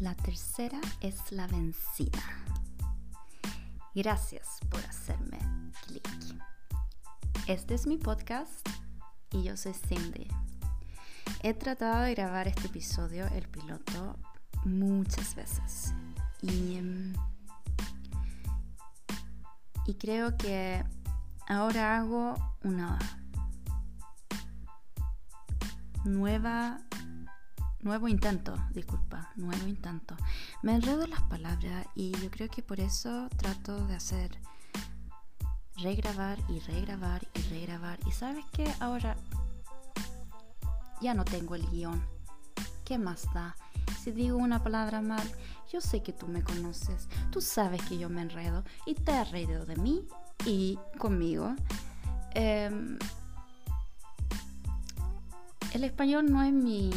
La tercera es la vencida. Gracias por hacerme clic. Este es mi podcast y yo soy Cindy. He tratado de grabar este episodio, el piloto, muchas veces. Y, em, y creo que ahora hago una nueva nuevo intento, disculpa, nuevo intento. Me enredo las palabras y yo creo que por eso trato de hacer regrabar y regrabar y regrabar. Y sabes que ahora ya no tengo el guion. ¿Qué más da? Si digo una palabra mal, yo sé que tú me conoces, tú sabes que yo me enredo y te has reído de mí y conmigo. Em, el español no es mi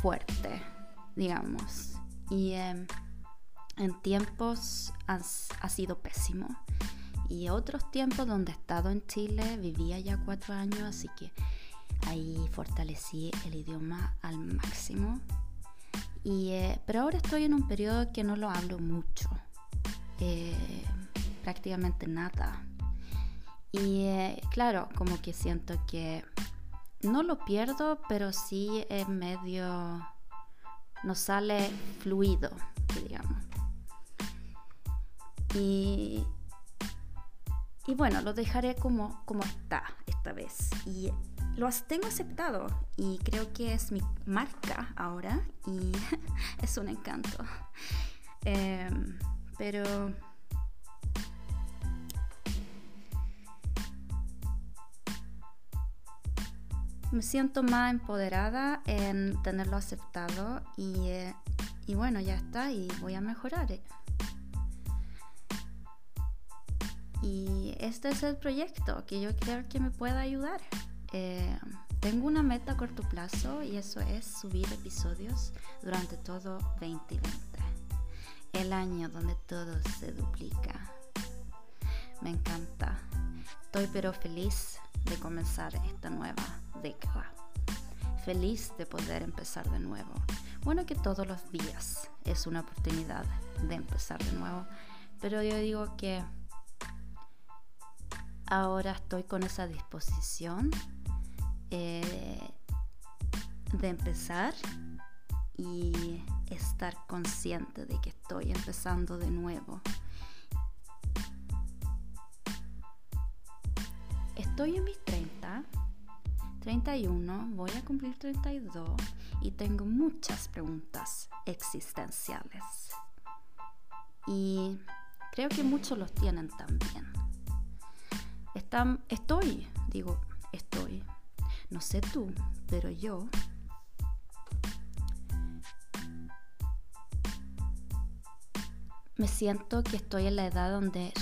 fuerte, digamos. Y em, en tiempos ha sido pésimo. Y otros tiempos donde he estado en Chile, vivía ya cuatro años, así que ahí fortalecí el idioma al máximo. Y, eh, pero ahora estoy en un periodo que no lo hablo mucho, eh, prácticamente nada. Y eh, claro, como que siento que no lo pierdo, pero sí es medio, no sale fluido, digamos. Y, y bueno, lo dejaré como, como está esta vez. Y lo tengo aceptado y creo que es mi marca ahora y es un encanto. Em, pero me siento más empoderada en tenerlo aceptado y, eh, y bueno, ya está y voy a mejorar. Eh. Y este es el proyecto que yo creo que me pueda ayudar. Eh, tengo una meta a corto plazo y eso es subir episodios durante todo 2020. El año donde todo se duplica. Me encanta. Estoy pero feliz de comenzar esta nueva Feliz de poder empezar de nuevo. Bueno que todos los días es una oportunidad de empezar de nuevo, pero yo digo que ahora estoy con esa disposición eh, de empezar y estar consciente de que estoy empezando de nuevo. Estoy en mis 30 31, voy a cumplir 32 y tengo muchas preguntas existenciales. Y creo que muchos los tienen también. Están, estoy, digo, estoy. No sé tú, pero yo me siento que estoy en la edad donde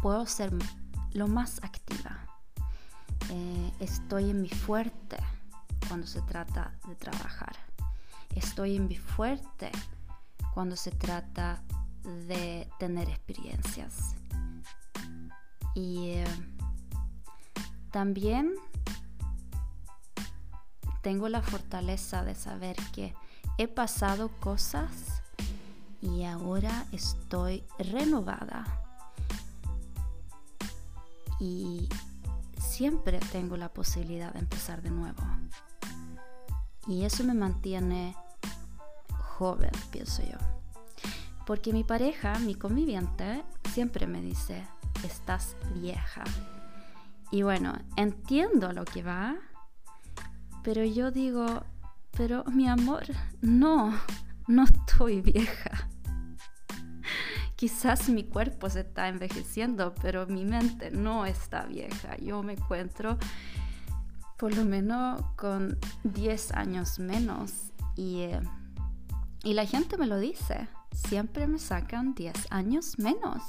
puedo ser lo más activa eh, estoy en mi fuerte cuando se trata de trabajar. Estoy en mi fuerte cuando se trata de tener experiencias. Y eh, también tengo la fortaleza de saber que he pasado cosas y ahora estoy renovada. Y siempre tengo la posibilidad de empezar de nuevo. Y eso me mantiene joven, pienso yo. Porque mi pareja, mi conviviente, siempre me dice, estás vieja. Y bueno, entiendo lo que va, pero yo digo, pero mi amor, no, no estoy vieja. Quizás mi cuerpo se está envejeciendo, pero mi mente no está vieja. Yo me encuentro por lo menos con 10 años menos y, eh, y la gente me lo dice. Siempre me sacan 10 años menos.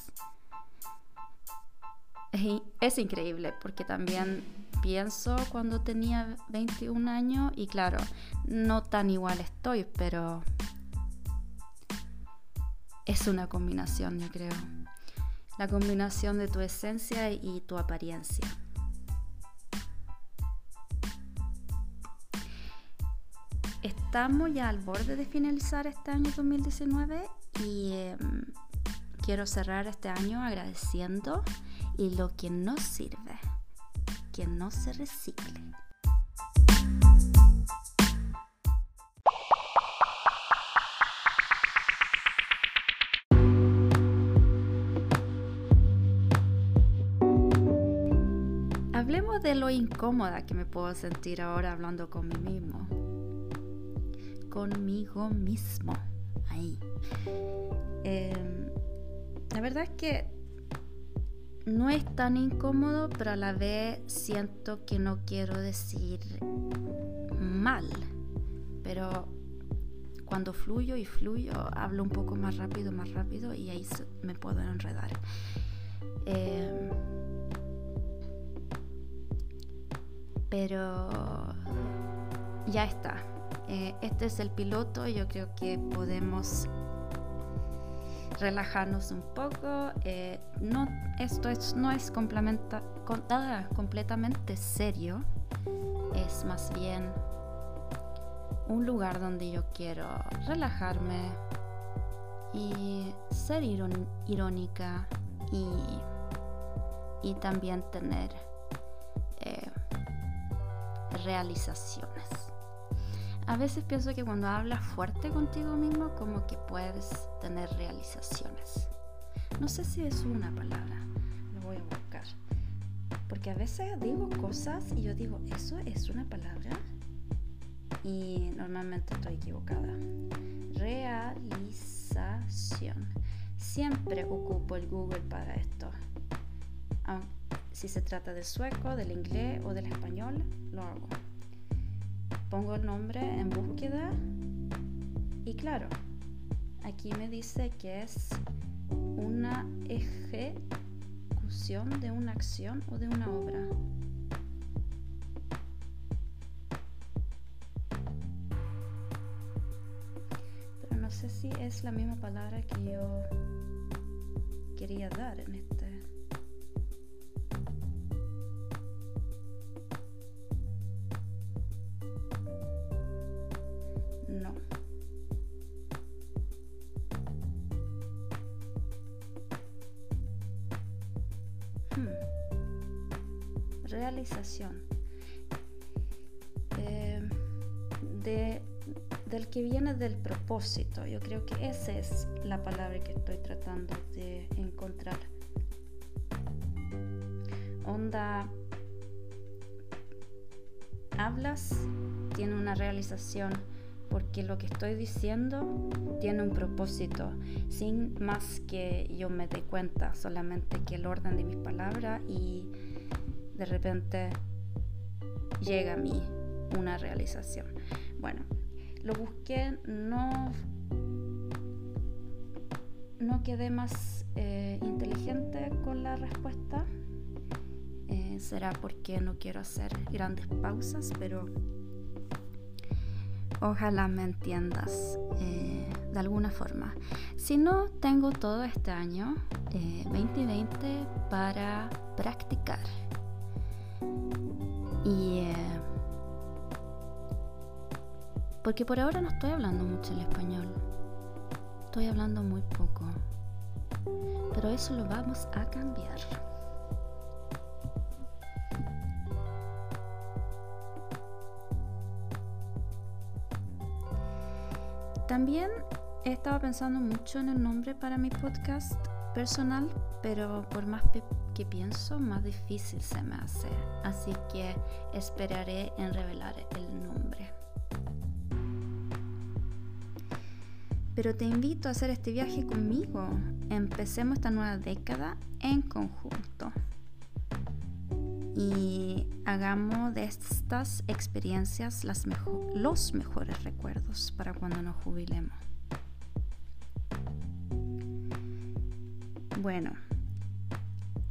Es increíble porque también pienso cuando tenía 21 años y claro, no tan igual estoy, pero es una combinación, yo creo. La combinación de tu esencia y tu apariencia. estamos ya al borde de finalizar este año 2019 y em, quiero cerrar este año agradeciendo y lo que no sirve, que no se recicle. De lo incómoda que me puedo sentir ahora hablando con mí mismo. Conmigo mismo. Ahí. Em, la verdad es que no es tan incómodo, pero a la vez siento que no quiero decir mal. Pero cuando fluyo y fluyo, hablo un poco más rápido, más rápido y ahí me puedo enredar. Eh, pero ya está. Eh, este es el piloto, yo creo que podemos relajarnos un poco. Eh, no, esto es, no es complementa, completamente serio, es más bien un lugar donde yo quiero relajarme y ser irónica y, y también tener realizaciones. A veces pienso que cuando hablas fuerte contigo mismo, como que puedes tener realizaciones. No sé si es una palabra, lo voy a buscar. Porque a veces digo cosas y yo digo, ¿eso es una palabra? Y normalmente estoy equivocada. Realización. Siempre ocupo el Google para esto. Si se trata del sueco, del inglés o del español, lo hago. Pongo el nombre en búsqueda y claro, aquí me dice que es una ejecución de una acción o de una obra. Pero no sé si es la misma palabra que yo quería dar en este realización eh, de, del que viene del propósito. Yo creo que esa es la palabra que estoy tratando de encontrar. Onda, hablas, tiene una realización, porque lo que estoy diciendo tiene un propósito, sin más que yo me dé cuenta, solamente que el orden de mis palabras y de repente llega a mí una realización. Bueno, lo busqué, no, no quedé más eh, inteligente con la respuesta. Eh, será porque no quiero hacer grandes pausas, pero ojalá me entiendas eh, de alguna forma. Si no, tengo todo este año 2020 para practicar. Y... Eh, porque por ahora no estoy hablando mucho el español. Estoy hablando muy poco. Pero eso lo vamos a cambiar. También he estado pensando mucho en el nombre para mi podcast personal, pero por más pienso, más difícil se me hace. Así que esperaré en revelar el nombre. Pero te invito a hacer este viaje conmigo. Empecemos esta nueva década en conjunto. Y hagamos de estas experiencias las los mejores recuerdos para cuando nos jubilemos. Bueno,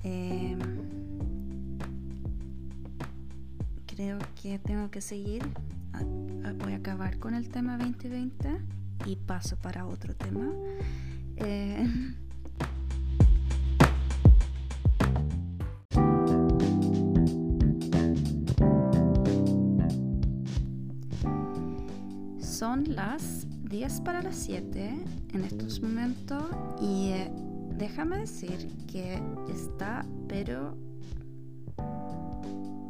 em, creo que tengo que seguir. Voy a acabar con el tema 2020 y paso para otro tema. Eh, son las 10 para las 7 en estos momentos y eh, déjame decir que está pero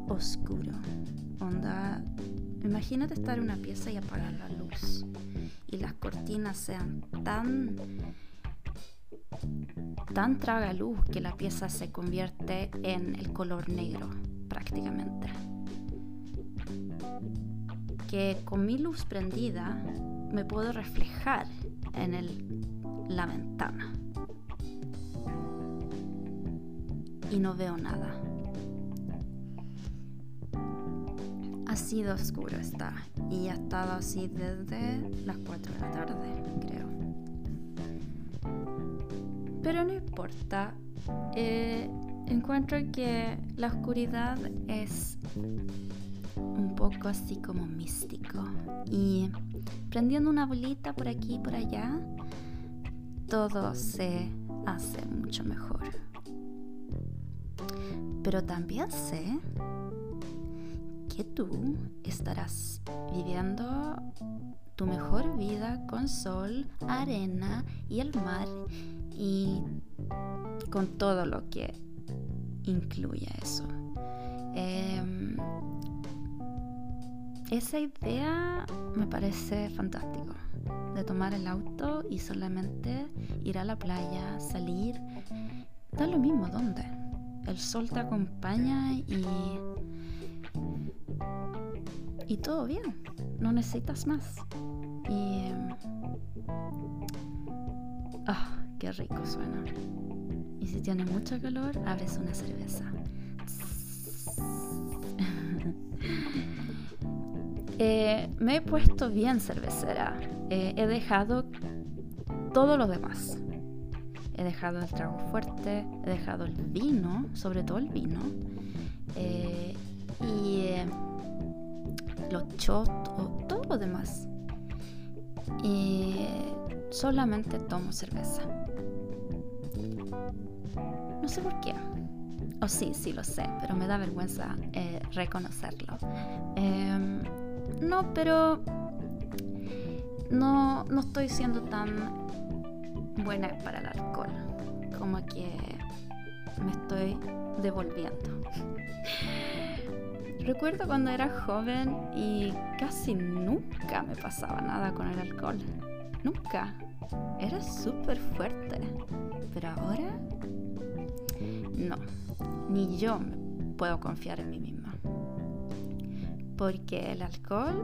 oscuro. Imagínate estar en una pieza y apagar la luz y las cortinas sean tan tan traga luz que la pieza se convierte en el color negro prácticamente. Que con mi luz prendida me puedo reflejar en el, la ventana y no veo nada. Así de oscuro está y ha estado así desde las 4 de la tarde, creo. Pero no importa. Eh, encuentro que la oscuridad es un poco así como místico. Y prendiendo una bolita por aquí y por allá, todo se hace mucho mejor. Pero también sé que tú estarás viviendo tu mejor vida con sol, arena y el mar y con todo lo que incluye eso. Em, esa idea me parece fantástico, de tomar el auto y solamente ir a la playa, salir, da lo mismo dónde. El sol te acompaña y y todo bien, no necesitas más. Y ah, qué rico suena. Y si tiene mucho calor, abres una cerveza. Eh, me he puesto bien cervecera. Eh, he dejado todo lo demás. He dejado el trago fuerte, he dejado el vino, sobre todo el vino. Eh, y los shots, todo lo demás. Y solamente tomo cerveza. No sé por qué. O sí, sí lo sé, pero me da vergüenza eh, reconocerlo. Em, no, pero no, no estoy siendo tan buena para el alcohol. Como que me estoy devolviendo. Recuerdo cuando era joven y casi nunca me pasaba nada con el alcohol. Nunca. Era súper fuerte. Pero ahora no. Ni yo puedo confiar en mí misma. Porque el alcohol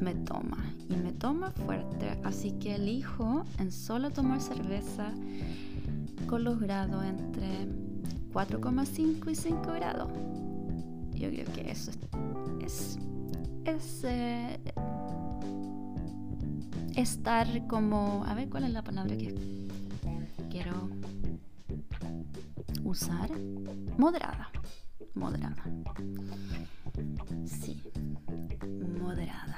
me toma y me toma fuerte. Así que elijo en solo tomar cerveza con los grados entre 4,5 y 5 grados yo creo que eso es, es, eh, estar como, a ver cuál es la palabra que quiero usar, moderada, moderada sí, moderada.